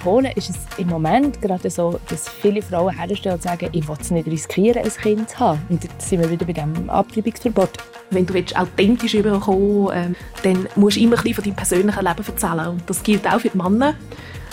Polen ist es im Moment gerade so, dass viele Frauen herstellen und sagen, ich will es nicht riskieren, ein Kind zu haben. Und jetzt sind wir wieder bei dem Abtreibungsverbot. Wenn du authentisch überkommen ähm, dann musst du immer ein bisschen von deinem persönlichen Leben erzählen. Und das gilt auch für die Männer.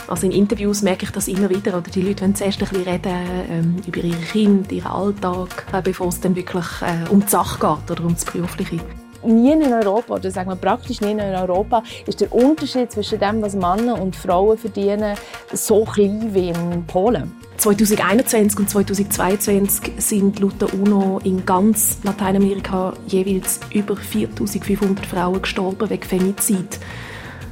Also in Interviews merke ich das immer wieder. Oder die Leute wollen zuerst ein bisschen reden ähm, über ihre Kinder, ihren Alltag, äh, bevor es dann wirklich äh, um die Sache geht oder um das Berufliche nie in Europa, oder sagen wir praktisch nie in Europa, ist der Unterschied zwischen dem, was Männer und Frauen verdienen, so klein wie in Polen. 2021 und 2022 sind laut der UNO in ganz Lateinamerika jeweils über 4500 Frauen gestorben wegen Femizid.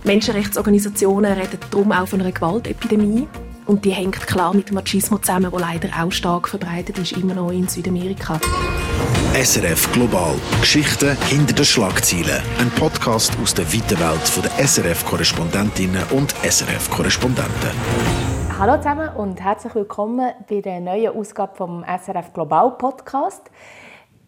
Menschenrechtsorganisationen reden darum auch von einer Gewaltepidemie. Und die hängt klar mit dem Machismo zusammen, der leider auch stark verbreitet ist, immer noch in Südamerika. SRF Global. Geschichten hinter den Schlagzeilen. Ein Podcast aus der weiten Welt der SRF-Korrespondentinnen und SRF-Korrespondenten. Hallo zusammen und herzlich willkommen bei der neuen Ausgabe vom SRF Global Podcast.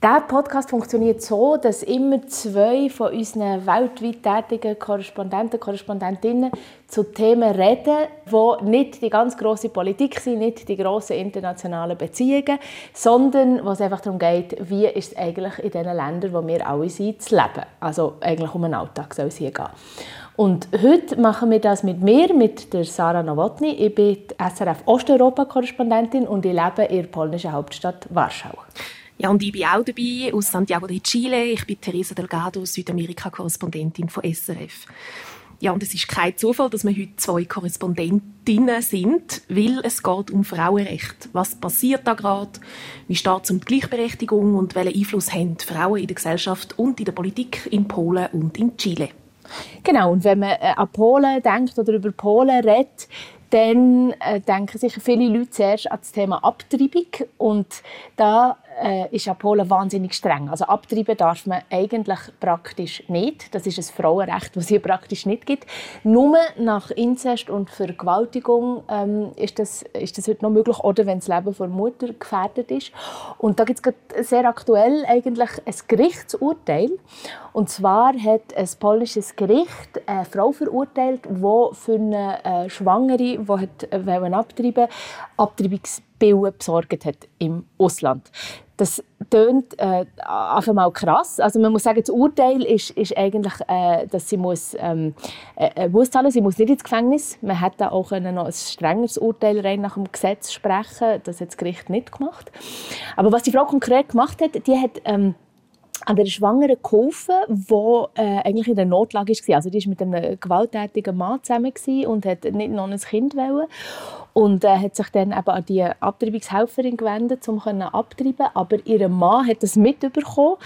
Der Podcast funktioniert so, dass immer zwei von unseren weltweit tätigen Korrespondenten Korrespondentinnen zu Themen reden, die nicht die ganz große Politik sind, nicht die grossen internationalen Beziehungen, sondern wo es einfach darum geht, wie ist es eigentlich in den Ländern, wo wir alle sind, zu leben. Also eigentlich um den Alltag soll es hier gehen. Und heute machen wir das mit mir, mit der Sarah Nowotny. Ich bin SRF Osteuropa-Korrespondentin und ich lebe in der polnischen Hauptstadt Warschau. Ja, und ich bin auch dabei aus Santiago de Chile. Ich bin Teresa Delgado, Südamerika-Korrespondentin von SRF. Ja, und es ist kein Zufall, dass wir heute zwei Korrespondentinnen sind, weil es geht um Frauenrecht. Was passiert da gerade? Wie steht es um die Gleichberechtigung und welchen Einfluss haben Frauen in der Gesellschaft und in der Politik in Polen und in Chile? Genau, und wenn man äh, an Polen denkt oder über Polen redet, dann äh, denken sich viele Leute zuerst an das Thema Abtreibung. Und da äh, ist ja Polen wahnsinnig streng. Also abtreiben darf man eigentlich praktisch nicht. Das ist ein Frauenrecht, das es hier praktisch nicht gibt. Nur nach Inzest und Vergewaltigung ähm, ist, das, ist das heute noch möglich oder wenn das Leben der Mutter gefährdet ist. Und da gibt es sehr aktuell eigentlich ein Gerichtsurteil. Und zwar hat ein polnisches Gericht eine Frau verurteilt, die für eine äh, Schwangere, die abtreiben Abtreibungsbillen besorgt hat im Ausland. Das tönt äh, einfach mal krass. Also man muss sagen, das Urteil ist, ist eigentlich, äh, dass sie muss, ähm, äh, muss zahlen, sie muss nicht ins Gefängnis. Man hätte auch noch ein strengeres Urteil rein nach dem Gesetz sprechen. Das hat das Gericht nicht gemacht. Aber was die Frau konkret gemacht hat, die hat ähm, an der Schwangeren geholfen, die äh, eigentlich in der Notlage war. Also die war mit einem gewalttätigen Mann zusammen und hat nicht noch ein Kind wollen. Und äh, hat sich dann eben an die Abtreibungshelferin gewendet, um abtreiben Aber ihr Mann hat das mitbekommen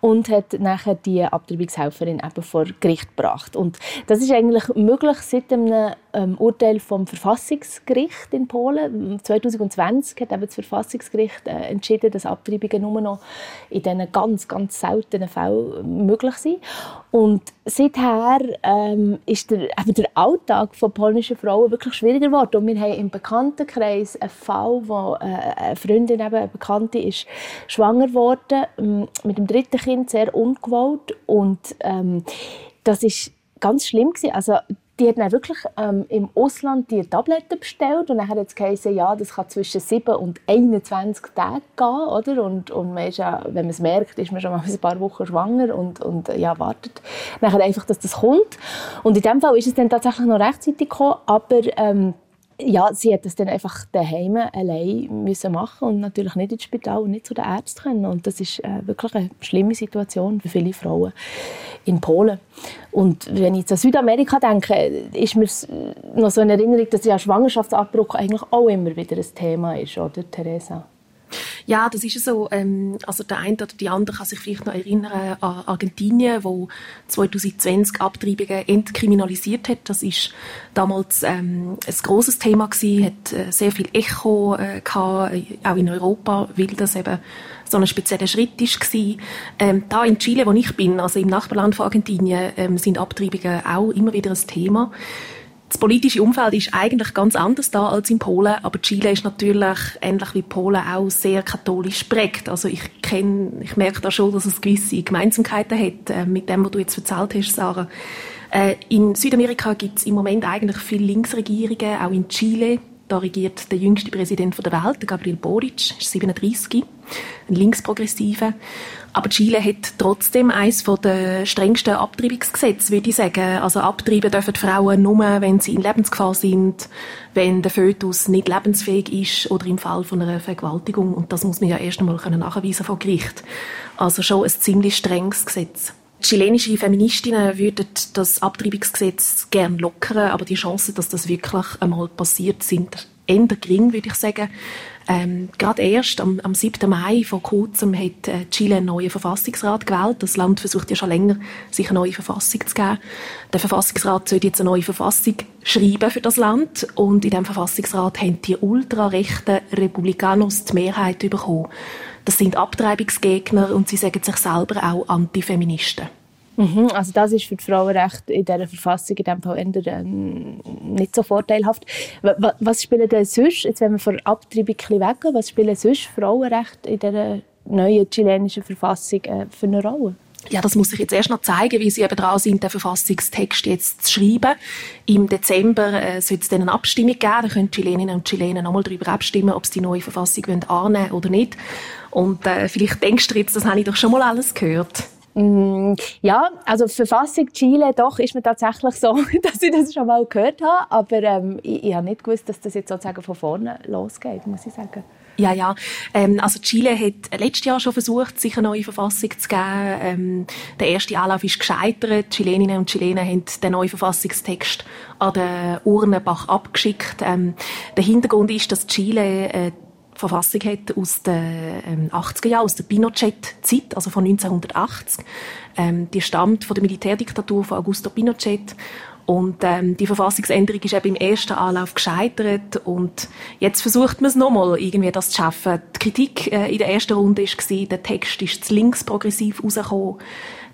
und hat nachher die Abtreibungshelferin eben vor Gericht gebracht. Und das ist eigentlich möglich seit einem ähm, Urteil vom Verfassungsgericht in Polen. 2020 hat eben das Verfassungsgericht äh, entschieden, dass Abtreibungen nur noch in diesen ganz, ganz seltenen Fällen möglich sind. Und seither ähm, ist der, eben der Alltag von polnischen Frauen wirklich schwieriger geworden. Und wir haben Bekanntenkreis einen Fall, wo äh, eine Freundin, eben eine Bekannte, ist schwanger geworden ähm, mit dem dritten Kind, sehr ungewollt. Und ähm, das ist ganz schlimm gewesen. Also die hat dann wirklich ähm, im Ausland die Tabletten bestellt und dann hat es ja, das kann zwischen 7 und 21 Tagen gehen, oder? Und, und man ist ja, wenn man es merkt, ist man schon mal ein paar Wochen schwanger und, und ja, wartet nachher einfach, dass das kommt. Und in dem Fall ist es dann tatsächlich noch rechtzeitig gekommen, aber ähm, ja, sie hat das dann einfach daheim allein müssen machen und natürlich nicht ins Spital und nicht zu den Ärzten können. Und das ist äh, wirklich eine schlimme Situation für viele Frauen in Polen. Und wenn ich an Südamerika denke, ist mir noch so eine Erinnerung, dass ja Schwangerschaftsabbruch eigentlich auch immer wieder ein Thema ist, oder Theresa? Ja, das ist so. Ähm, also der eine oder die andere kann sich vielleicht noch erinnern an Argentinien, wo 2020 Abtreibungen entkriminalisiert hat. Das ist damals ähm, ein großes Thema gewesen, hat äh, sehr viel Echo äh, gehabt, äh, auch in Europa, weil das eben so ein spezieller Schritt war. Ähm, da in Chile, wo ich bin, also im Nachbarland von Argentinien, ähm, sind Abtreibungen auch immer wieder ein Thema. Das politische Umfeld ist eigentlich ganz anders da als in Polen, aber Chile ist natürlich ähnlich wie Polen auch sehr katholisch prägt. Also ich kenne, ich merke da schon, dass es gewisse Gemeinsamkeiten hat äh, mit dem, was du jetzt erzählt hast, Sarah. Äh, in Südamerika gibt es im Moment eigentlich viele Linksregierungen, auch in Chile. Da regiert der jüngste Präsident der Welt, Gabriel Boric, ist 37, ein Linksprogressiver. Aber Chile hat trotzdem eines der strengsten Abtreibungsgesetze, würde ich sagen. Also abtreiben dürfen die Frauen nur, wenn sie in Lebensgefahr sind, wenn der Fötus nicht lebensfähig ist oder im Fall von einer Vergewaltigung. Und das muss man ja erst einmal nachweisen vor Gericht. Also schon ein ziemlich strenges Gesetz. Chilenische Feministinnen würden das Abtreibungsgesetz gern lockern, aber die Chancen, dass das wirklich einmal passiert, sind eher gering, würde ich sagen. Ähm, gerade erst am, am 7. Mai vor kurzem hat äh, Chile einen neuen Verfassungsrat gewählt. Das Land versucht ja schon länger, sich eine neue Verfassung zu geben. Der Verfassungsrat soll jetzt eine neue Verfassung schreiben für das Land und in diesem Verfassungsrat haben die ultrarechten Republikanos die Mehrheit bekommen. Das sind Abtreibungsgegner und sie sagen sich selber auch Antifeministen. Mhm, also das ist für die Frauenrechte in dieser Verfassung in diesem Fall eher, äh, nicht so vorteilhaft. Was spielen denn sonst, jetzt wenn wir von Abtreibung weggehen, was spielen sonst Frauenrechte in dieser neuen chilenischen Verfassung äh, für eine Rolle? Ja, das muss ich jetzt erst noch zeigen, wie sie eben dran sind, den Verfassungstext jetzt zu schreiben. Im Dezember äh, soll es dann eine Abstimmung geben. Da können Chileninnen und Chilenen nochmal darüber abstimmen, ob sie die neue Verfassung annehmen wollen oder nicht. Und äh, vielleicht denkst du jetzt, das habe ich doch schon mal alles gehört. Mm, ja, also Verfassung Chile, doch, ist mir tatsächlich so, dass ich das schon mal gehört habe. Aber ähm, ich, ich habe nicht gewusst, dass das jetzt sozusagen von vorne losgeht, muss ich sagen. Ja, ja. Ähm, also Chile hat letztes Jahr schon versucht, sich eine neue Verfassung zu geben. Ähm, der erste Anlauf ist gescheitert. Die Chileninnen und Chilenen haben den neuen Verfassungstext an den Urnenbach abgeschickt. Ähm, der Hintergrund ist, dass Chile äh, Verfassung hat aus den 80er ähm, Jahren, aus der Pinochet-Zeit, also von 1980. Ähm, die stammt von der Militärdiktatur von Augusto Pinochet. Und ähm, die Verfassungsänderung ist eben im ersten Anlauf gescheitert und jetzt versucht man es nochmal, irgendwie das zu schaffen. Die Kritik äh, in der ersten Runde war, der Text ist zu links progressiv rausgekommen.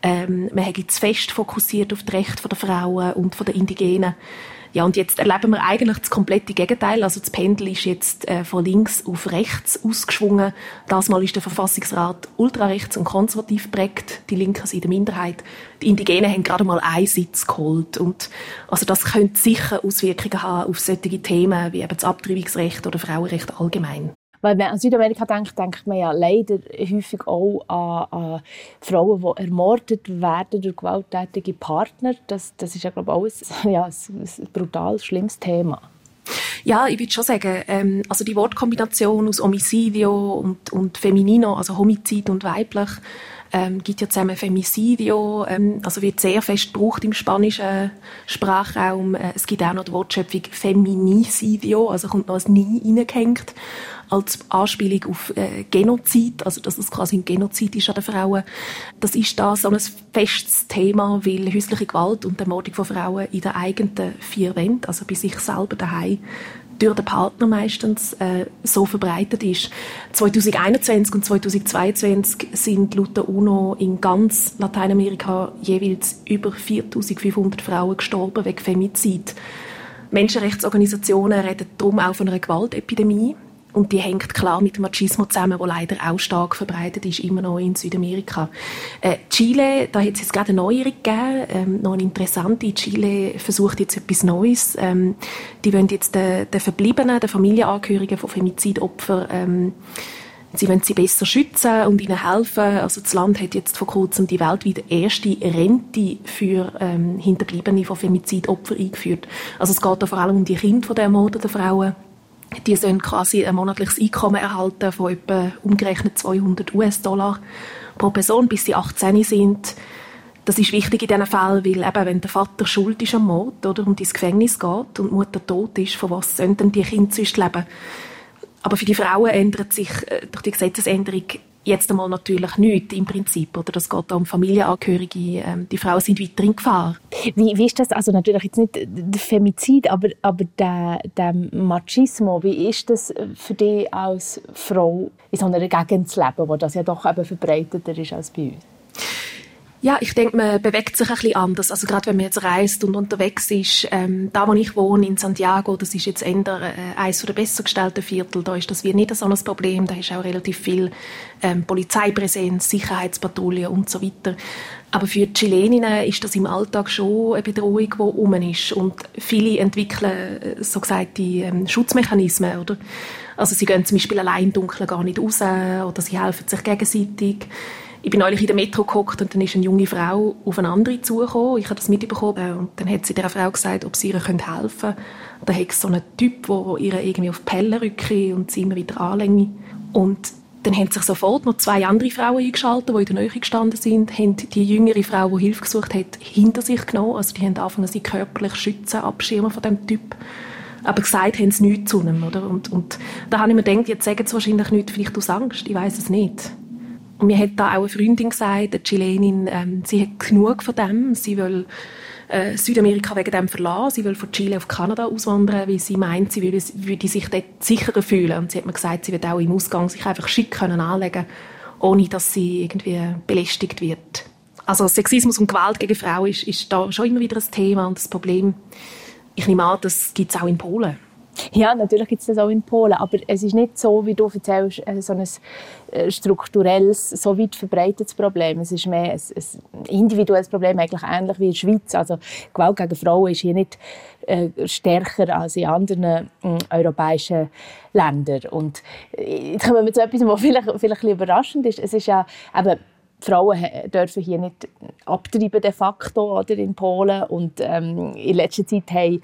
Ähm, man hat zu fest fokussiert auf die Rechte der Frauen und der Indigenen. Ja, und jetzt erleben wir eigentlich das komplette Gegenteil. Also das Pendel ist jetzt äh, von links auf rechts ausgeschwungen. Das Mal ist der Verfassungsrat ultrarechts und konservativ prägt. Die Linken sind in der Minderheit. Die Indigenen haben gerade mal einen Sitz geholt. Und also das könnte sicher Auswirkungen haben auf solche Themen wie eben das Abtreibungsrecht oder Frauenrecht allgemein. Wenn man an Südamerika denkt, denkt man ja leider häufig auch an, an Frauen, die ermordet werden durch gewalttätige Partner. Das, das ist ja, glaube ich, auch ein, ja, ein brutal schlimmes Thema. Ja, ich würde schon sagen, ähm, also die Wortkombination aus Homicidio und, und Feminino, also Homizid und weiblich, ähm, gibt ja zusammen Femicidio, ähm, also wird sehr fest gebraucht im spanischen Sprachraum. Äh, es gibt auch noch die Wortschöpfung Feminicidio, also kommt noch ein Nie reingehängt als Anspielung auf äh, Genozid, also dass es quasi ein Genozid ist an den Frauen. Das ist da so ein festes Thema, weil häusliche Gewalt und Ermordung von Frauen in den eigenen vier Wänden, also bei sich selber daheim, durch den Partner meistens äh, so verbreitet ist. 2021 und 2022 sind laut der UNO in ganz Lateinamerika jeweils über 4500 Frauen gestorben wegen Femizid. Menschenrechtsorganisationen reden darum auch von einer Gewaltepidemie. Und die hängt klar mit dem Machismo zusammen, der leider auch stark verbreitet ist, immer noch in Südamerika. Äh, Chile, da hat es jetzt gerade eine Neuerung gegeben, ähm, noch eine interessante. Chile versucht jetzt etwas Neues. Ähm, die wollen jetzt den, den Verbliebenen, den Familienangehörigen von Femizidopfern, ähm, Sie wollen sie besser schützen und ihnen helfen. Also das Land hat jetzt vor kurzem die weltweit erste Rente für ähm, Hinterbliebene von Femizidopfern eingeführt. Also es geht da vor allem um die Kinder der ermordeten Frauen die sollen quasi ein monatliches Einkommen erhalten von etwa umgerechnet 200 US-Dollar pro Person, bis sie 18 sind. Das ist wichtig in diesen Fällen, weil eben, wenn der Vater schuld ist am Mord oder, und ins Gefängnis geht und die Mutter tot ist, von was sollen denn die Kinder sonst leben? Aber für die Frauen ändert sich äh, durch die Gesetzesänderung jetzt einmal natürlich nichts im Prinzip. Oder das geht um Familienangehörige. Ähm, die Frauen sind weiter in Gefahr. Wie, wie ist das? Also natürlich jetzt nicht der Femizid, aber, aber der, der Machismo. Wie ist das für dich als Frau in so einer Gegend zu leben, wo das ja doch eben verbreiteter ist als bei uns? Ja, ich denke, man bewegt sich ein bisschen anders. Also gerade wenn man jetzt reist und unterwegs ist, ähm, da wo ich wohne, in Santiago, das ist jetzt eher äh, eines der besser gestellten Viertel, da ist das wie nicht so ein Problem, da ist auch relativ viel ähm, Polizeipräsenz, Sicherheitspatrouille und so weiter. Aber für die Chileninnen ist das im Alltag schon eine Bedrohung, die rum ist. Und viele entwickeln äh, so gesagt die ähm, Schutzmechanismen, oder? Also sie gehen zum Beispiel allein im Dunkeln gar nicht raus oder sie helfen sich gegenseitig. Ich bin neulich in der Metro gehockt und dann ist eine junge Frau auf eine andere zugekommen. Ich habe das mitbekommen und dann hat sie der Frau gesagt, ob sie ihr helfen könnte. Da hat so einen Typ, der ihr irgendwie auf die Pelle rücke und sie immer wieder anlänge. Und dann haben sich sofort noch zwei andere Frauen eingeschaltet, die in der Nähe gestanden sind, haben die jüngere Frau, die Hilfe gesucht hat, hinter sich genommen. Also die haben angefangen, sie körperlich schützen, abschirmen von dem Typ. Aber gesagt haben sie nichts zu ihm, oder? Und, und da habe ich mir gedacht, jetzt sagen sie wahrscheinlich nichts, vielleicht aus Angst, ich weiß es nicht. Und mir hat da auch eine Freundin gesagt, eine Chilenin, ähm, sie hat genug von dem, sie will äh, Südamerika wegen dem verlassen, sie will von Chile auf Kanada auswandern, weil sie meint, sie würde, würde sich dort sicherer fühlen. Und sie hat mir gesagt, sie wird auch im Ausgang sich einfach schick können anlegen ohne dass sie irgendwie belästigt wird. Also Sexismus und Gewalt gegen Frauen ist, ist da schon immer wieder ein Thema und das Problem, ich nehme an, das gibt es auch in Polen. Ja, natürlich gibt es das auch in Polen, aber es ist nicht so, wie du erzählst, äh, so ein äh, strukturelles, so weit verbreitetes Problem. Es ist mehr ein, ein individuelles Problem, eigentlich ähnlich wie in der Schweiz. Also Gewalt gegen Frauen ist hier nicht äh, stärker als in anderen äh, europäischen Ländern. Und äh, jetzt kommen wir zu etwas, was vielleicht, vielleicht ein überraschend ist. Es ist ja eben, Frauen dürfen hier nicht abtreiben de facto oder in Polen und ähm, in letzter Zeit haben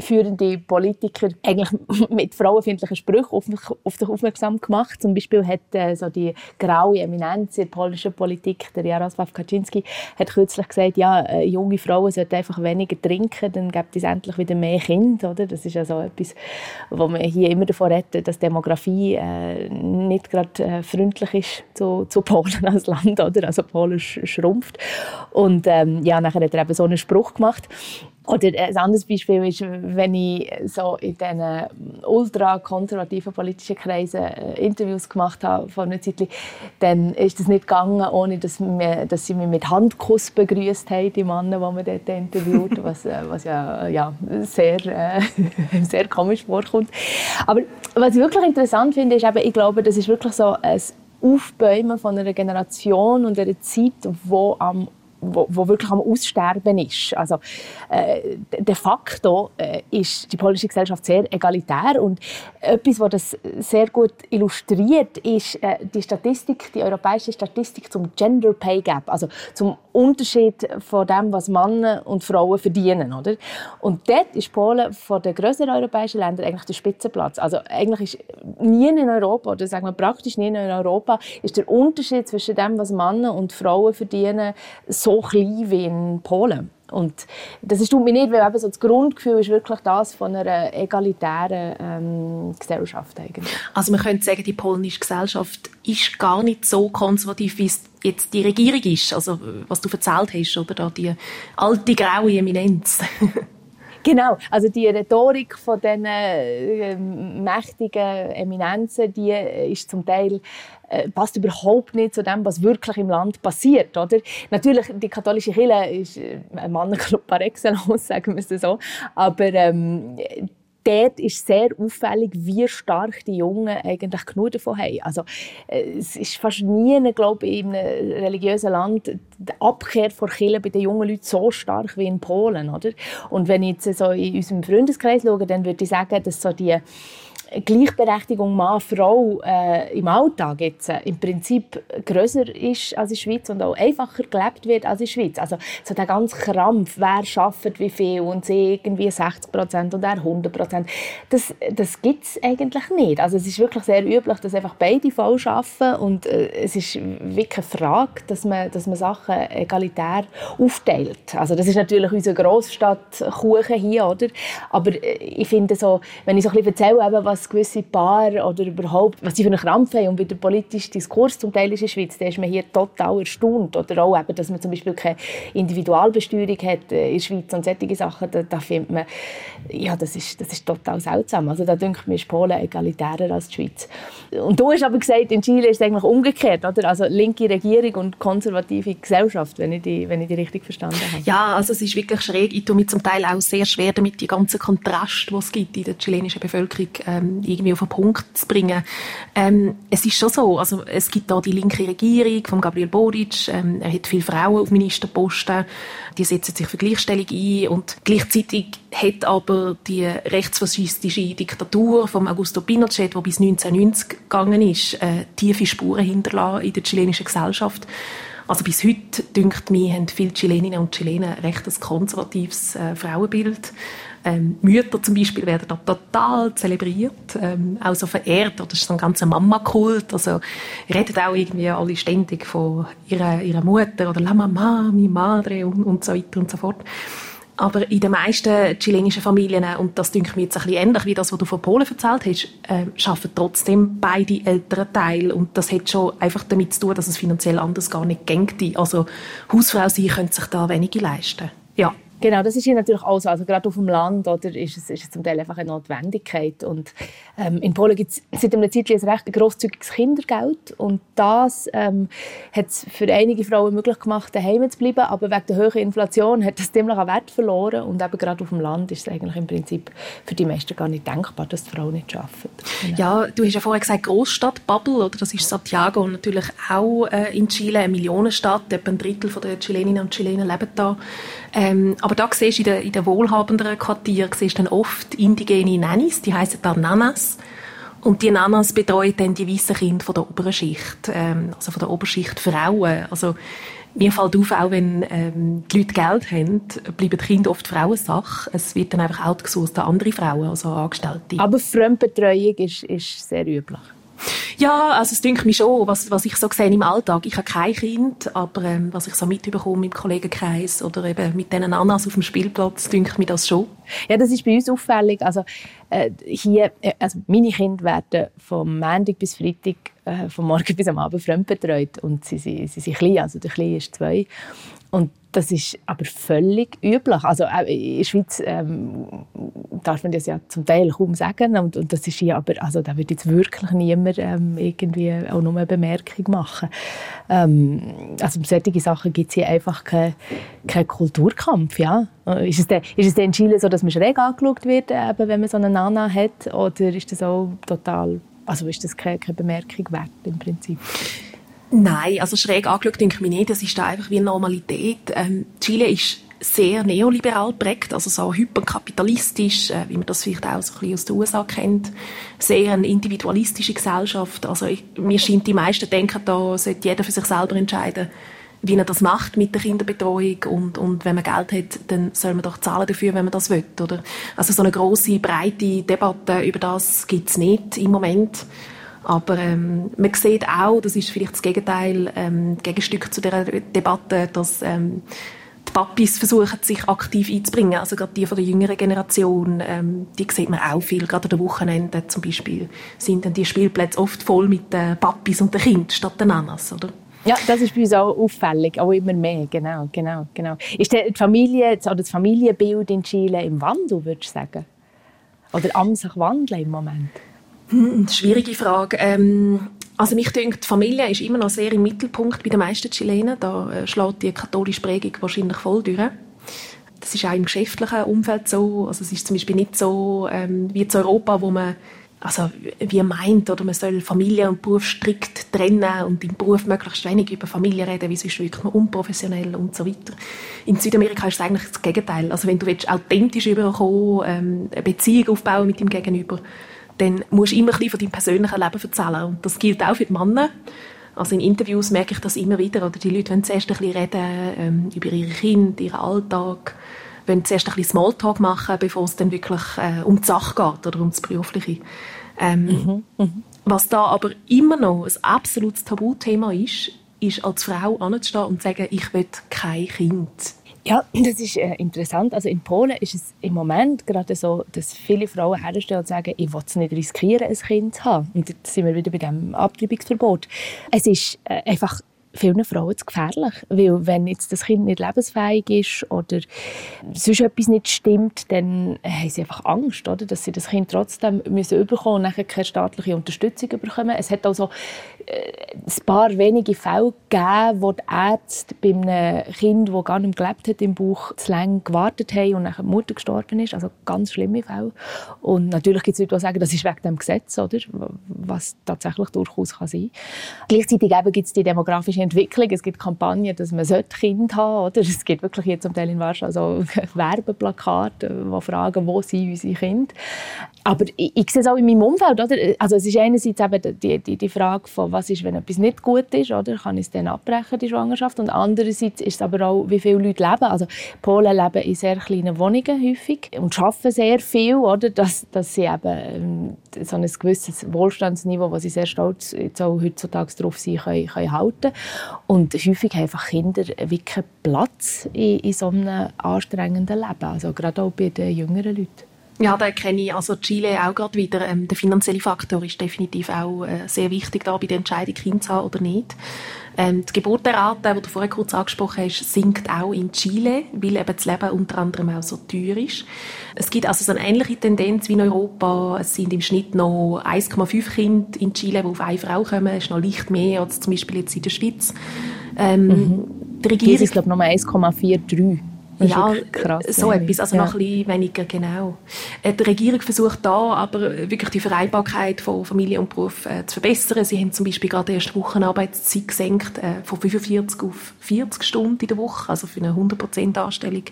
führende Politiker eigentlich mit frauenfeindlichen Sprüchen auf, auf sich aufmerksam gemacht. Zum Beispiel hat äh, so die graue Eminenz in der polnischen Politik, der Jarosław Kaczynski, hat kürzlich gesagt, ja, äh, junge Frauen sollten einfach weniger trinken, dann gibt es endlich wieder mehr Kinder. Oder? Das ist ja so etwas, wo man hier immer davon redet, dass Demografie äh, nicht gerade äh, freundlich ist zu, zu Polen als Land. Oder? Also Polen schrumpft. Und ähm, ja, nachher hat er eben so einen Spruch gemacht. Oder ein anderes Beispiel ist, wenn ich so in diesen ultrakonservativen politischen Kreisen äh, Interviews gemacht habe vor einer Zeit, dann ist das nicht gegangen, ohne dass, wir, dass sie mich mit Handkuss begrüßt haben, die Männer, die man dort interviewt, was, äh, was ja, ja sehr, äh, sehr komisch vorkommt. Aber was ich wirklich interessant finde, ist eben, ich glaube, das ist wirklich so ein Aufbäumen von einer Generation und einer Zeit, wo am wo, wo wirklich am Aussterben ist. Also äh, de facto äh, ist die polnische Gesellschaft sehr egalitär und etwas, was das sehr gut illustriert, ist äh, die Statistik, die europäische Statistik zum Gender Pay Gap, also zum Unterschied von dem, was Männer und Frauen verdienen, oder? Und dort ist Polen von den größeren europäischen Ländern eigentlich der Spitzenplatz. Also eigentlich ist nie in Europa, oder sagen wir praktisch nie in Europa, ist der Unterschied zwischen dem, was Männer und Frauen verdienen, so klein wie in Polen. Und das ist mir nicht, weil eben so das Grundgefühl ist wirklich das von einer egalitären ähm, Gesellschaft eigentlich. Also man könnte sagen, die polnische Gesellschaft ist gar nicht so konservativ, wie es jetzt die Regierung ist. Also was du erzählt hast, oder da die alte graue Eminenz. Genau, also die Rhetorik von diesen äh, mächtigen Eminenzen, die ist zum Teil äh, passt überhaupt nicht zu dem, was wirklich im Land passiert. Oder? Natürlich, die katholische Kirche ist äh, ein Mannenclub par excellence, sagen wir es so. Aber ähm, dort ist sehr auffällig, wie stark die Jungen eigentlich genug davon haben. Also, äh, es ist fast nie, glaube ich, in einem religiösen Land die Abkehr von Kirche bei den jungen Leuten so stark wie in Polen. Oder? Und wenn ich jetzt so in unserem Freundeskreis schaue, dann würde ich sagen, dass so die Gleichberechtigung Mann-Frau äh, im Alltag jetzt äh, im Prinzip größer ist als in der Schweiz und auch einfacher gelebt wird als in der Schweiz. Also so der ganze Krampf, wer schafft wie viel und sie irgendwie 60 Prozent und er 100 Prozent, das, das gibt es eigentlich nicht. Also es ist wirklich sehr üblich, dass einfach beide voll arbeiten und äh, es ist wirklich eine Frage, dass man, dass man Sachen egalitär aufteilt. Also das ist natürlich unsere Großstadt Kuchen hier, oder? Aber äh, ich finde so, wenn ich so ein bisschen erzähle, eben, was was gewisse Paare oder überhaupt, was sie für einen Krampf haben und wie der politische Diskurs zum Teil ist in der Schweiz, da ist man hier total erstaunt. Oder auch, eben, dass man zum Beispiel keine Individualbesteuerung hat äh, in der Schweiz und solche Sachen, da, da findet man, ja, das ist, das ist total seltsam. Also da denke ich mir, ist Polen egalitärer als die Schweiz. Und du hast aber gesagt, in Chile ist es eigentlich umgekehrt, oder? Also linke Regierung und konservative Gesellschaft, wenn ich die, wenn ich die richtig verstanden habe. Ja, also es ist wirklich schräg. Ich tue mich zum Teil auch sehr schwer damit, die ganzen Kontraste, die es gibt in der chilenischen Bevölkerung, ähm, irgendwie auf den Punkt zu bringen. Ähm, es ist schon so, also es gibt da die linke Regierung von Gabriel Boric, ähm, er hat viele Frauen auf Ministerposten, die setzen sich für Gleichstellung ein und gleichzeitig hat aber die rechtsfaschistische Diktatur von Augusto Pinochet, die bis 1990 gegangen ist, äh, tiefe Spuren hinterlassen in der chilenischen Gesellschaft. Also bis heute, dünkt mir, haben viele Chileninnen und Chilenen recht ein konservatives äh, Frauenbild. Ähm, Mütter zum Beispiel werden da total zelebriert, ähm, auch so verehrt. Das ist so ein ganzer Mama-Kult. Also redet auch irgendwie alle ständig von ihrer, ihrer Mutter oder La Mama, mi Madre und, und so weiter und so fort. Aber in den meisten chilenischen Familien, und das denke ich mir jetzt ein bisschen ähnlich wie das, was du von Polen erzählt hast, äh, arbeiten trotzdem beide älteren Teile. Und das hat schon einfach damit zu tun, dass es finanziell anders gar nicht geht. Also Hausfrau sein könnte sich da wenige leisten. Ja. Genau, das ist hier natürlich auch so. Also gerade auf dem Land oder, ist, es, ist es zum Teil einfach eine Notwendigkeit. Und, ähm, in Polen gibt es seit einer Zeit ein recht grosszügiges Kindergeld. Und das ähm, hat es für einige Frauen möglich gemacht, daheim zu bleiben. Aber wegen der hohen Inflation hat das ziemlich an Wert verloren. Und eben gerade auf dem Land ist es eigentlich im Prinzip für die meisten gar nicht denkbar, dass die Frauen nicht arbeiten. Genau. Ja, du hast ja vorher gesagt Großstadt Bubble, oder? Das ist Santiago und natürlich auch äh, in Chile eine Millionenstadt. Etwa ein Drittel der Chileninnen und Chilenen leben da. Ähm, aber da siehst du in den, in den wohlhabenderen Quartieren siehst dann oft indigene Nannies, die heißen dann Nanas. Und die Nanas betreuen dann die weißen Kinder von der oberen Schicht, ähm, also von der Oberschicht Frauen. Also mir fällt auf, auch wenn ähm, die Leute Geld haben, bleiben die Kinder oft Frauensache. Es wird dann einfach outgesourced an andere Frauen, also Angestellte. Aber Fremdbetreuung ist, ist sehr üblich. Ja, also es denke mich schon, was, was ich so sehe im Alltag. Ich habe kein Kind, aber ähm, was ich so mitbekomme im Kollegenkreis oder eben mit diesen Annas auf dem Spielplatz, denke mir das schon. Ja, das ist bei uns auffällig. Also äh, hier, äh, also meine Kinder werden vom Montag bis Freitag, äh, vom Morgen bis am Abend fremdbetreut und sie, sie, sie sind klein, also der Kleine ist zwei. Und das ist aber völlig üblich. Also in der Schweiz ähm, darf man das ja zum Teil kaum sagen und, und das ist hier aber, also da wird jetzt wirklich niemand ähm, irgendwie auch nur eine Bemerkung machen. Ähm, also um solche Sachen gibt es hier einfach keinen kein Kulturkampf, ja. Ist es, denn, ist es denn in Chile so, dass man schräg angeschaut wird, eben, wenn man so eine Nana hat oder ist das auch total, also ist das keine, keine Bemerkung wert im Prinzip? Nein, also schräg angeschaut denke ich mir nicht. Das ist da einfach wie Normalität. Ähm, Chile ist sehr neoliberal prägt, also so hyperkapitalistisch, äh, wie man das vielleicht auch so ein bisschen aus den USA kennt. Sehr eine individualistische Gesellschaft. Also ich, mir scheint, die meisten denken, da sollte jeder für sich selber entscheiden, wie er das macht mit der Kinderbetreuung und, und wenn man Geld hat, dann soll man doch zahlen dafür, wenn man das will, oder? Also so eine große breite Debatte über das gibt es nicht im Moment. Aber ähm, man sieht auch, das ist vielleicht das Gegenteil, ähm, Gegenstück zu der Debatte, dass ähm, die Papis versuchen, sich aktiv einzubringen. Also gerade die von der jüngeren Generation, ähm, die sieht man auch viel. Gerade am Wochenende zum Beispiel sind dann die Spielplätze oft voll mit den Papis und den Kindern statt den Nanas, oder? Ja, das ist bei uns auch auffällig, auch immer mehr, genau, genau, genau. Ist die Familie, oder das Familienbild in Chile im Wandel, würdest du sagen? Oder am sich wandeln im Moment? Hm, schwierige Frage. Ähm, also mich denkt, die Familie ist immer noch sehr im Mittelpunkt bei den meisten Chilenen. Da äh, schlägt die katholische Prägung wahrscheinlich voll durch. Das ist auch im geschäftlichen Umfeld so. Also es ist zum Beispiel nicht so ähm, wie in Europa, wo man also wie meint, oder man soll Familie und Beruf strikt trennen und im Beruf möglichst wenig über Familie reden, wie sonst wirkt man unprofessionell und so weiter. In Südamerika ist es eigentlich das Gegenteil. Also wenn du willst, authentisch überkommen, ähm, eine Beziehung aufbauen mit dem Gegenüber, dann musst du immer ein bisschen von deinem persönlichen Leben erzählen. Und das gilt auch für die Männer. Also in Interviews merke ich das immer wieder. Oder die Leute wollen zuerst ein bisschen reden ähm, über ihre Kinder, ihren Alltag, wollen zuerst ein bisschen Smalltalk machen, bevor es dann wirklich äh, um die Sache geht oder um das Berufliche. Ähm, mhm, mh. Was da aber immer noch ein absolutes Tabuthema ist, ist als Frau anzustehen und zu sagen, ich will kein Kind. Ja, das ist äh, interessant. Also in Polen ist es im Moment gerade so, dass viele Frauen herstellen und sagen, ich will es nicht riskieren, ein Kind zu haben. Und jetzt sind wir wieder bei dem Abtreibungsverbot. Es ist äh, einfach vielen Frauen zu gefährlich. Weil wenn jetzt das Kind nicht lebensfähig ist oder sonst etwas nicht stimmt, dann haben sie einfach Angst, oder? dass sie das Kind trotzdem müssen überkommen und nachher keine staatliche Unterstützung bekommen. Es hat also äh, ein paar wenige Fälle gegeben, wo die Ärzte bei einem Kind, das gar nicht gelebt hat, im Bauch zu lange gewartet haben und nachher die Mutter gestorben ist. Also ganz schlimme Fälle. Und natürlich gibt es Leute, die sagen, das ist wegen dem Gesetz, oder? was tatsächlich durchaus kann sein kann. Gleichzeitig gibt es die demografische Entwicklung. Es gibt Kampagnen, dass man Kind haben sollte. Es gibt wirklich jetzt zum Teil in Warschau so Werbeplakate, die fragen, wo sind unsere Kinder. Aber ich, ich sehe es auch in meinem Umfeld. Oder? Also es ist einerseits eben die, die, die Frage von, was ist, wenn etwas nicht gut ist, oder? kann ich es dann abbrechen, die Schwangerschaft. Und andererseits ist es aber auch, wie viele Leute leben. Also Polen leben in sehr kleinen Wohnungen häufig und arbeiten sehr viel, oder? Dass, dass sie eben ähm, so ein gewisses Wohlstandsniveau, wo sie sehr stolz jetzt heutzutage darauf sind, können, können halten. Und häufig haben einfach Kinder wirklich Platz in, in so einem anstrengenden Leben. Also gerade auch bei den jüngeren Leuten. Ja, da kenne ich also Chile auch gerade wieder. Ähm, der finanzielle Faktor ist definitiv auch äh, sehr wichtig da bei der Entscheidung, Kind zu haben oder nicht. Ähm, die Geburtenrate, die du vorher kurz angesprochen hast, sinkt auch in Chile, weil eben das Leben unter anderem auch so teuer ist. Es gibt also so eine ähnliche Tendenz wie in Europa. Es sind im Schnitt noch 1,5 Kinder in Chile, die auf eine Frau kommen. Das ist noch leicht mehr als zum Beispiel jetzt in der Schweiz. Ähm, mhm. Die Regierung... Ist, glaube ich, noch 1,43 ja, krass, so etwas, also ja. noch ein bisschen weniger genau. Äh, die Regierung versucht da aber wirklich die Vereinbarkeit von Familie und Beruf äh, zu verbessern. Sie haben zum Beispiel gerade erst Wochenarbeitszeit gesenkt äh, von 45 auf 40 Stunden in der Woche, also für eine 100% Anstellung.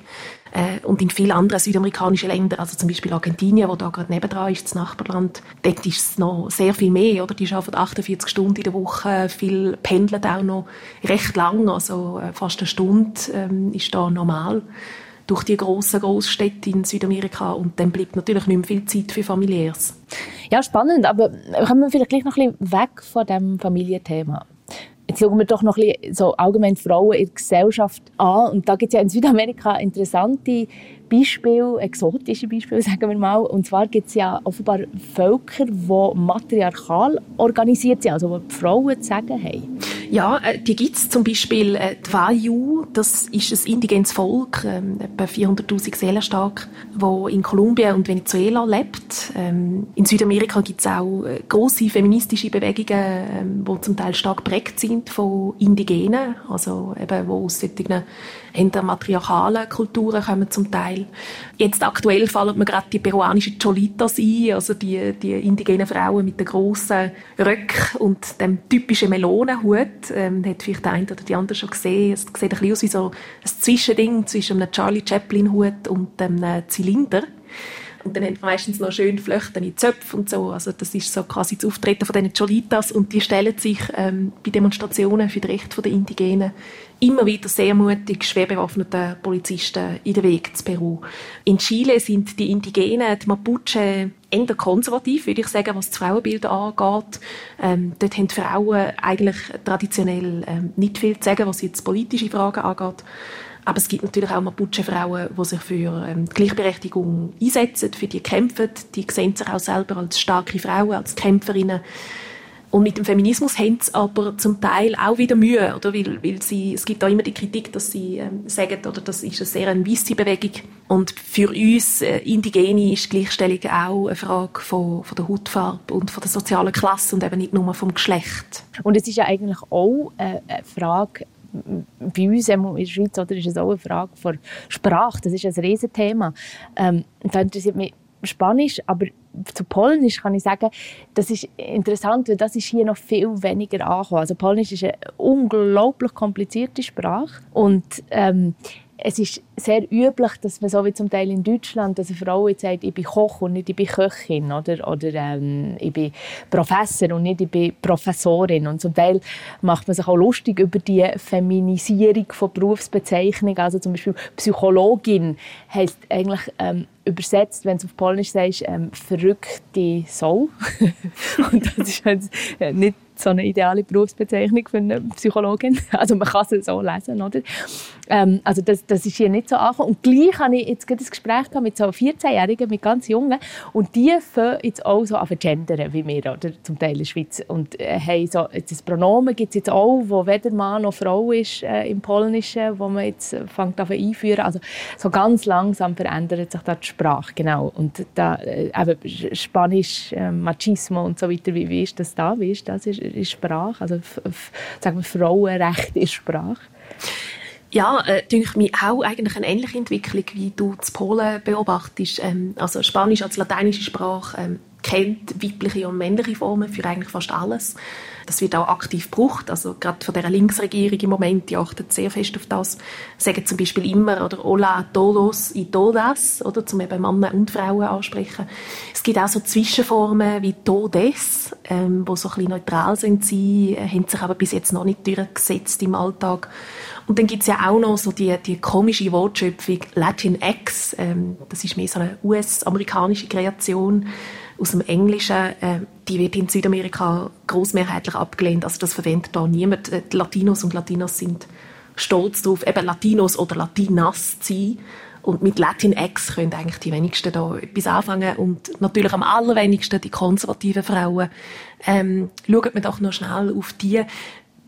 Äh, und in vielen anderen südamerikanischen Ländern, also zum Beispiel Argentinien, wo da gerade nebendran ist, das Nachbarland, dort ist es noch sehr viel mehr, oder? Die arbeiten 48 Stunden in der Woche, viel pendeln auch noch recht lang, also äh, fast eine Stunde ähm, ist da normal durch die grossen Großstädte in Südamerika und dann bleibt natürlich nicht mehr viel Zeit für Familiäres. Ja, spannend, aber kommen wir vielleicht gleich noch ein bisschen weg von dem Familienthema. Jetzt schauen wir doch noch ein bisschen so allgemein Frauen in der Gesellschaft an. Und da gibt es ja in Südamerika interessante Beispiele, exotische Beispiele, sagen wir mal. Und zwar gibt es ja offenbar Völker, die matriarchal organisiert sind, also wo die Frauen zu sagen haben. Ja, äh, die gibt es zum Beispiel äh, die Wayuu, das ist ein indigenes Volk, ähm, etwa 400'000 Seelen stark, wo in Kolumbien und Venezuela lebt. Ähm, in Südamerika gibt es auch äh, große feministische Bewegungen, ähm, die zum Teil stark geprägt sind von Indigenen, also eben, wo aus solchen hinter matriarchalen Kulturen kommen zum Teil. Jetzt aktuell fallen mir gerade die peruanischen Cholitas ein, also die, die indigenen Frauen mit den grossen Röcken und dem typischen Melonenhut. Ähm, hat vielleicht der eine oder die andere schon gesehen. Es sieht ein bisschen aus wie so ein Zwischending zwischen einem Charlie Chaplin-Hut und einem Zylinder. Und dann haben wir meistens noch schön flöchtene Zöpfe und so. Also das ist so quasi das Auftreten von diesen Cholitas und die stellen sich ähm, bei Demonstrationen für die Rechte der Indigenen immer wieder sehr mutig schwer bewaffneten Polizisten in den Weg zu Peru. In Chile sind die Indigenen, die Mapuche, eher konservativ, würde ich sagen, was das Frauenbild angeht. Ähm, dort haben die Frauen eigentlich traditionell ähm, nicht viel zu sagen, was jetzt politische Fragen angeht. Aber es gibt natürlich auch Mapuche-Frauen, die sich für ähm, Gleichberechtigung einsetzen, für die kämpfen. Die sehen sich auch selber als starke Frauen, als Kämpferinnen. Und mit dem Feminismus haben sie aber zum Teil auch wieder Mühe, oder? Weil, weil sie, es gibt auch immer die Kritik, dass sie ähm, sagen, oder das ist eine sehr eine weisse Bewegung. Und für uns äh, Indigene ist Gleichstellung auch eine Frage von, von der Hautfarbe und von der sozialen Klasse und eben nicht nur vom Geschlecht. Und es ist ja eigentlich auch eine Frage bei uns in der Schweiz oder ist es auch eine Frage von Sprache. Das ist ein Riesenthema. Ähm, da interessiert mich Spanisch, aber zu Polnisch kann ich sagen, das ist interessant, weil das ist hier noch viel weniger angekommen. Also Polnisch ist eine unglaublich komplizierte Sprache und ähm, es ist sehr üblich, dass man so wie zum Teil in Deutschland, dass eine Frau jetzt sagt, ich bin Koch und nicht ich bin Köchin oder, oder ähm, ich bin Professor und nicht ich bin Professorin. Und zum Teil macht man sich auch lustig über die Feminisierung von Berufsbezeichnungen. Also zum Beispiel Psychologin heißt eigentlich ähm, übersetzt, wenn du auf Polnisch sagst, ähm, verrückte Sau. und das ist halt nicht so eine ideale Berufsbezeichnung für eine Psychologin. Also man kann es so lesen, oder? Ähm, also das, das ist hier nicht so angekommen. Und gleich habe ich jetzt gerade ein Gespräch mit so 14-Jährigen, mit ganz Jungen, und die fangen jetzt auch so an gendern, wie wir, oder zum Teil in der Schweiz. Und äh, haben so, das Pronomen gibt es jetzt auch, wo weder Mann noch Frau ist äh, im Polnischen, wo man jetzt fängt an einführen. Also so ganz langsam verändert sich da die Sprache, genau. Und da, äh, eben Spanisch, äh, Machismo und so weiter, wie, wie ist das da? Wie ist das in Sprache? Also sagen wir Frauenrecht in Sprache? Ja, äh, denke mir auch eigentlich eine ähnliche Entwicklung, wie du zu Polen beobachtest. Ähm, also Spanisch als lateinische Sprache ähm, kennt weibliche und männliche Formen für eigentlich fast alles. Das wird auch aktiv gebraucht. Also gerade von der Linksregierung im Moment, die achtet sehr fest auf das. Sagen zum Beispiel immer oder Hola todos y todas, oder zum eben Männer und Frauen ansprechen. Es gibt auch so Zwischenformen wie todes, ähm, wo so ein bisschen neutral sind sie, äh, haben sich aber bis jetzt noch nicht durchgesetzt im Alltag. Und dann gibt es ja auch noch so die, die komische Wortschöpfung Latinx. Ähm, das ist mehr so eine US-amerikanische Kreation aus dem Englischen, äh, die wird in Südamerika großmehrheitlich abgelehnt. Also das verwendet da niemand. Äh, die Latinos und Latinos sind stolz darauf, eben Latinos oder Latinas zu sein. Und mit Latinx können eigentlich die wenigsten da etwas anfangen. Und natürlich am allerwenigsten die konservativen Frauen. Ähm, schaut man doch noch schnell auf die.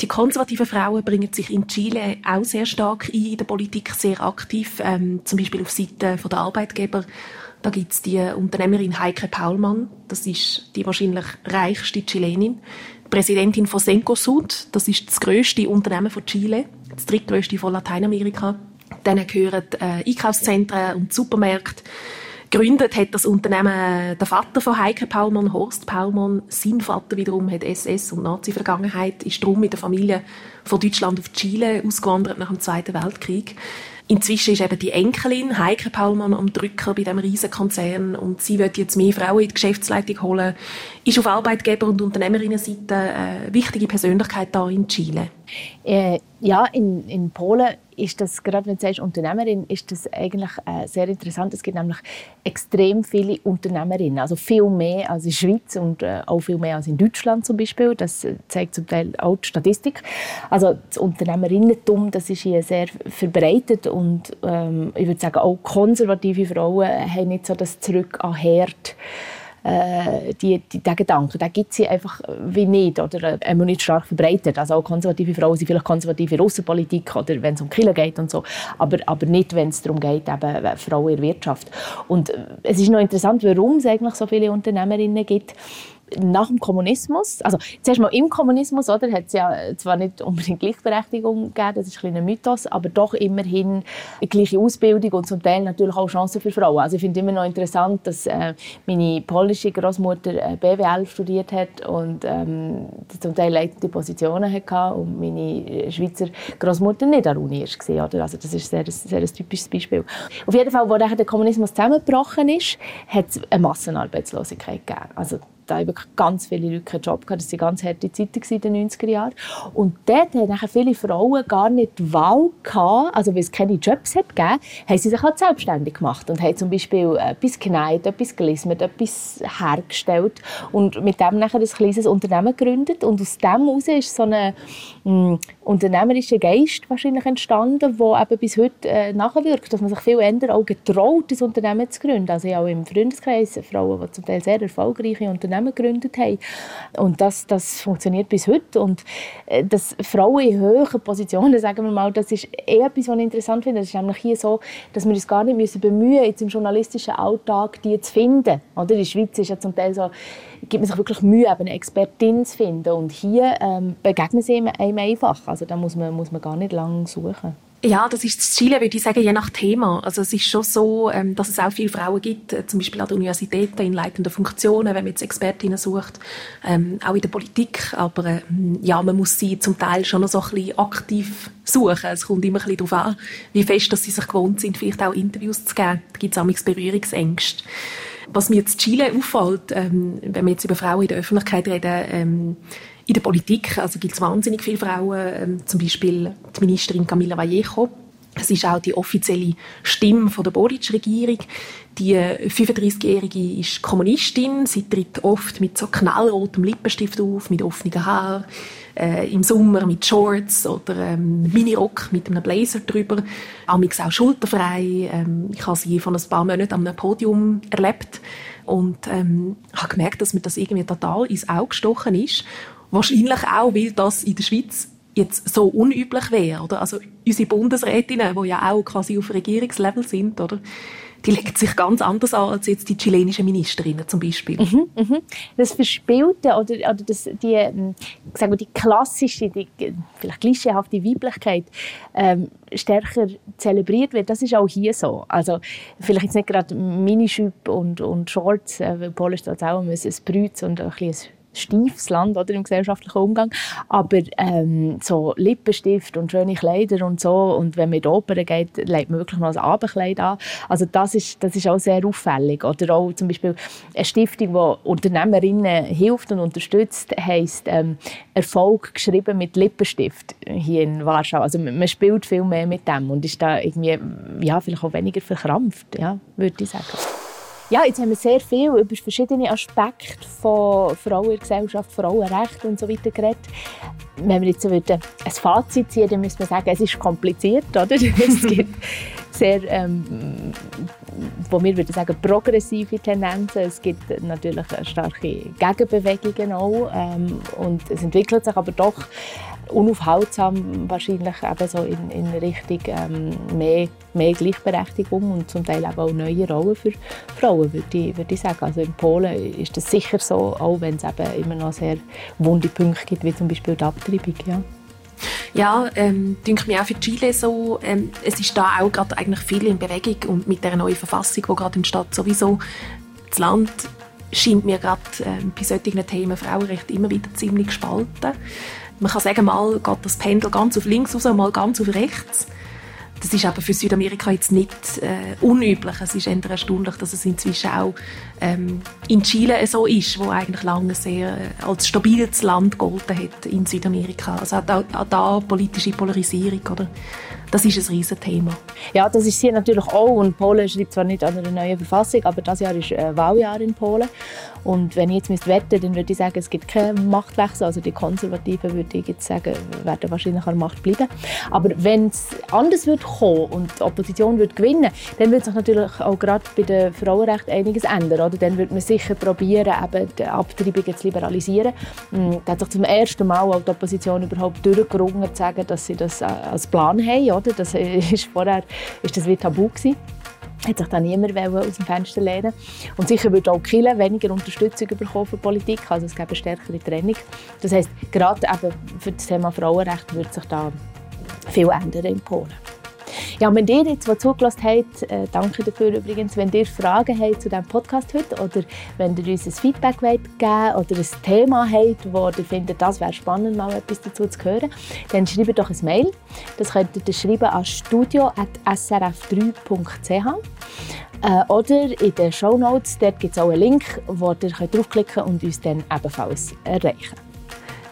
Die konservativen Frauen bringen sich in Chile auch sehr stark ein, in der Politik sehr aktiv, ähm, zum Beispiel auf Seite der Arbeitgeber da gibt es die Unternehmerin Heike Paulmann, das ist die wahrscheinlich reichste Chilenin. Präsidentin von Sencosud, das ist das größte Unternehmen von Chile, das drittgrößte von Lateinamerika. Dann gehören äh, Einkaufszentren und Supermärkte. Gegründet hat das Unternehmen der Vater von Heike Paulmann, Horst Paulmann. Sein Vater wiederum hat SS- und Nazi-Vergangenheit, ist drum mit der Familie von Deutschland auf Chile ausgewandert nach dem Zweiten Weltkrieg. Inzwischen ist eben die Enkelin Heike Paulmann am Drücker bei dem Riesenkonzern und sie wird jetzt mehr Frauen in die Geschäftsleitung holen. Ist auf Arbeitgeber- und Unternehmerinnenseite eine wichtige Persönlichkeit da in Chile. Äh, ja, in, in Polen ist das, gerade wenn du sagst Unternehmerin, ist das eigentlich äh, sehr interessant. Es gibt nämlich extrem viele Unternehmerinnen, also viel mehr als in der Schweiz und äh, auch viel mehr als in Deutschland zum Beispiel. Das zeigt zum Teil auch die Statistik. Also das Unternehmerinnentum, das ist hier sehr verbreitet und ähm, ich würde sagen, auch konservative Frauen haben nicht so das Zurück an Herd äh, die, die, den Gedanken, den gibt es einfach wie nicht oder äh, nicht stark verbreitet. Also auch konservative Frauen sind vielleicht konservative in Außenpolitik oder wenn es um Kinder geht und so, aber, aber nicht, wenn es darum geht, eben äh, Frauen in der Wirtschaft. Und äh, es ist noch interessant, warum es eigentlich so viele Unternehmerinnen gibt nach dem Kommunismus, also zuerst mal im Kommunismus, oder, hat es ja zwar nicht unbedingt Gleichberechtigung gegeben, das ist ein, ein Mythos, aber doch immerhin eine gleiche Ausbildung und zum Teil natürlich auch Chancen für Frauen. Also ich finde immer noch interessant, dass äh, meine polnische Großmutter äh, BWL studiert hat und ähm, zum Teil leitende Positionen hatte und meine Schweizer Großmutter nicht an der Uni war. Oder? Also das ist sehr, sehr ein typisches Beispiel. Auf jeden Fall, als der Kommunismus zusammengebrochen ist, hat es eine Massenarbeitslosigkeit gegeben. Also da haben wirklich ganz viele Leute keinen Job gehabt. Das waren ganz harte Zeiten in den 90er Jahren. Und dort haben viele Frauen gar nicht die Wahl gehabt, also weil es keine Jobs hat gegeben, haben sie sich halt selbstständig gemacht und haben zum Beispiel etwas genäht, etwas gelismet, etwas hergestellt und mit dem nachher ein kleines Unternehmen gegründet und aus dem heraus ist so ein mh, unternehmerischer Geist wahrscheinlich entstanden, der eben bis heute äh, nachwirkt, dass man sich viel eher auch getraut, ein Unternehmen zu gründen. Also ich auch im Freundeskreis Frauen, die zum Teil sehr erfolgreiche Unternehmen Unternehmen gegründet haben. Und das, das funktioniert bis heute. Und äh, dass Frauen in höheren Positionen, sagen wir mal, das ist eher etwas, was ich interessant finde. Es ist nämlich hier so, dass wir uns gar nicht müssen bemühen jetzt im journalistischen Alltag die zu finden. Oder? In der Schweiz ist ja zum Teil so, gibt man sich wirklich Mühe, eine Expertin zu finden. Und hier ähm, begegnen sie einem einfach. Also da muss man, muss man gar nicht lange suchen. Ja, das ist das Chile, würde ich sagen, je nach Thema. Also es ist schon so, ähm, dass es auch viele Frauen gibt, äh, zum Beispiel an der Universität in leitenden Funktionen, wenn man jetzt Expertinnen sucht, ähm, auch in der Politik. Aber äh, ja, man muss sie zum Teil schon noch so ein bisschen aktiv suchen. Es kommt immer ein bisschen darauf an, wie fest dass sie sich gewohnt sind, vielleicht auch Interviews zu geben. Da gibt es auch Berührungsängste. Was mir jetzt Chile auffällt, ähm, wenn wir jetzt über Frauen in der Öffentlichkeit reden, ähm, in der Politik also gibt es wahnsinnig viele Frauen, ähm, zum Beispiel die Ministerin Camila Vallejo. Das ist auch die offizielle Stimme von der Boric-Regierung. Die 35-Jährige ist Kommunistin. Sie tritt oft mit so knallrotem Lippenstift auf, mit offenen Haaren. Äh, Im Sommer mit Shorts oder ähm, Minirock mit einem Blazer drüber. Amix auch schulterfrei. Ähm, ich habe sie von ein paar Monaten am Podium erlebt und ähm, habe gemerkt, dass mir das irgendwie total ins Auge gestochen ist. Wahrscheinlich auch, weil das in der Schweiz jetzt so unüblich wäre, oder? Also unsere Bundesrätinnen, die ja auch quasi auf Regierungslevel sind, oder? Die legen sich ganz anders an als jetzt die chilenischen Ministerinnen zum Beispiel. Mhm, mhm. Das Verspielte oder, oder das, die, ähm, sagen wir, die klassische, die vielleicht klischeehafte Weiblichkeit ähm, stärker zelebriert wird, das ist auch hier so. Also vielleicht jetzt nicht gerade Minischüpp und, und Shorts, äh, weil Polen auch ein Brütz und ein bisschen steifes Land oder, im gesellschaftlichen Umgang. Aber ähm, so Lippenstift und schöne Kleider und so und wenn man in die Oper geht, legt man wirklich noch ein Abendkleid an. Also das ist, das ist auch sehr auffällig. Oder auch zum Beispiel eine Stiftung, die Unternehmerinnen hilft und unterstützt, heisst ähm, Erfolg geschrieben mit Lippenstift hier in Warschau. Also man spielt viel mehr mit dem und ist da irgendwie ja, vielleicht auch weniger verkrampft, ja, würde ich sagen. Ja, jetzt haben wir sehr viel über verschiedene Aspekte von Frauengesellschaft, Frauenrecht und so weiter geredet. Wenn wir jetzt ein Fazit ziehen, dann müssen wir sagen, es ist kompliziert, oder? Es gibt sehr, ähm, wo wir würden sagen, progressive Tendenzen. Es gibt natürlich starke Gegenbewegungen auch ähm, und es entwickelt sich aber doch unaufhaltsam wahrscheinlich eben so in, in Richtung ähm, mehr, mehr Gleichberechtigung und zum Teil auch neue Rollen für Frauen, würde ich, würde ich sagen. Also in Polen ist das sicher so, auch wenn es eben immer noch sehr wunde Punkte gibt, wie zum Beispiel die Abtreibung. Ja. Ja, ähm, denke mir auch für Chile so, ähm, es ist da auch gerade eigentlich viel in Bewegung und mit der neuen Verfassung, die gerade entsteht, sowieso das Land scheint mir gerade ähm, bei solchen Themen Frauenrecht immer wieder ziemlich gespalten man kann sagen, mal geht das Pendel ganz auf links raus, mal ganz auf rechts. Das ist aber für Südamerika jetzt nicht äh, unüblich. Es ist eher erstaunlich, dass es inzwischen auch ähm, in Chile so ist, wo eigentlich lange sehr äh, als stabiles Land gegolten hat in Südamerika. Also auch da, auch da politische Polarisierung, oder? Das ist ein Riesenthema. Ja, das ist hier natürlich auch. Und Polen schreibt zwar nicht an einer neuen Verfassung, aber das Jahr ist äh, Wahljahr in Polen. Und wenn ich jetzt müsste dann würde ich sagen, es gibt keinen Machtwechsel. Also die Konservativen, würde ich jetzt sagen, werden wahrscheinlich an der Macht bleiben. Aber wenn es anders wird kommen und die Opposition wird gewinnen, dann wird sich natürlich auch gerade bei den Frauenrechten einiges ändern. Oder? Dann wird man sicher probieren, eben die Abtreibungen zu liberalisieren. Hm, da hat sich zum ersten Mal auch die Opposition überhaupt durchgerungen, zu sagen, dass sie das äh, als Plan haben oder? Das ist vorher ist das wie tabu gewesen hat sich dann niemand aus dem Fenster lehnen Und sicher würde auch Kille weniger Unterstützung bekommen für Politik, also es gäbe eine stärkere Trennung. Das heisst, gerade eben für das Thema Frauenrecht würde sich da viel ändern in Polen. Ja, wenn ihr jetzt, die zugelassen habt, äh, danke dafür übrigens, wenn ihr Fragen habt zu diesem Podcast heute oder wenn ihr uns ein Feedback wollt geben oder ein Thema habt, wo ihr findet, das wäre spannend, mal etwas dazu zu hören, dann schreibt doch ein Mail. Das könnt ihr schreiben an studio.srf3.ch äh, oder in den Show Notes, dort gibt es auch einen Link, wo ihr draufklicken könnt und uns dann ebenfalls erreichen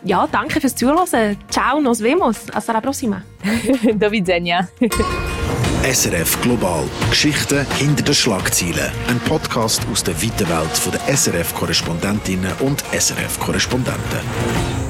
ja, danke fürs Zuhören. Ciao, nos vemos. Hasta la próxima. Do widzenia. SRF Global. Geschichten hinter den Schlagzeilen. Ein Podcast aus der weiten Welt der SRF-Korrespondentinnen und SRF-Korrespondenten.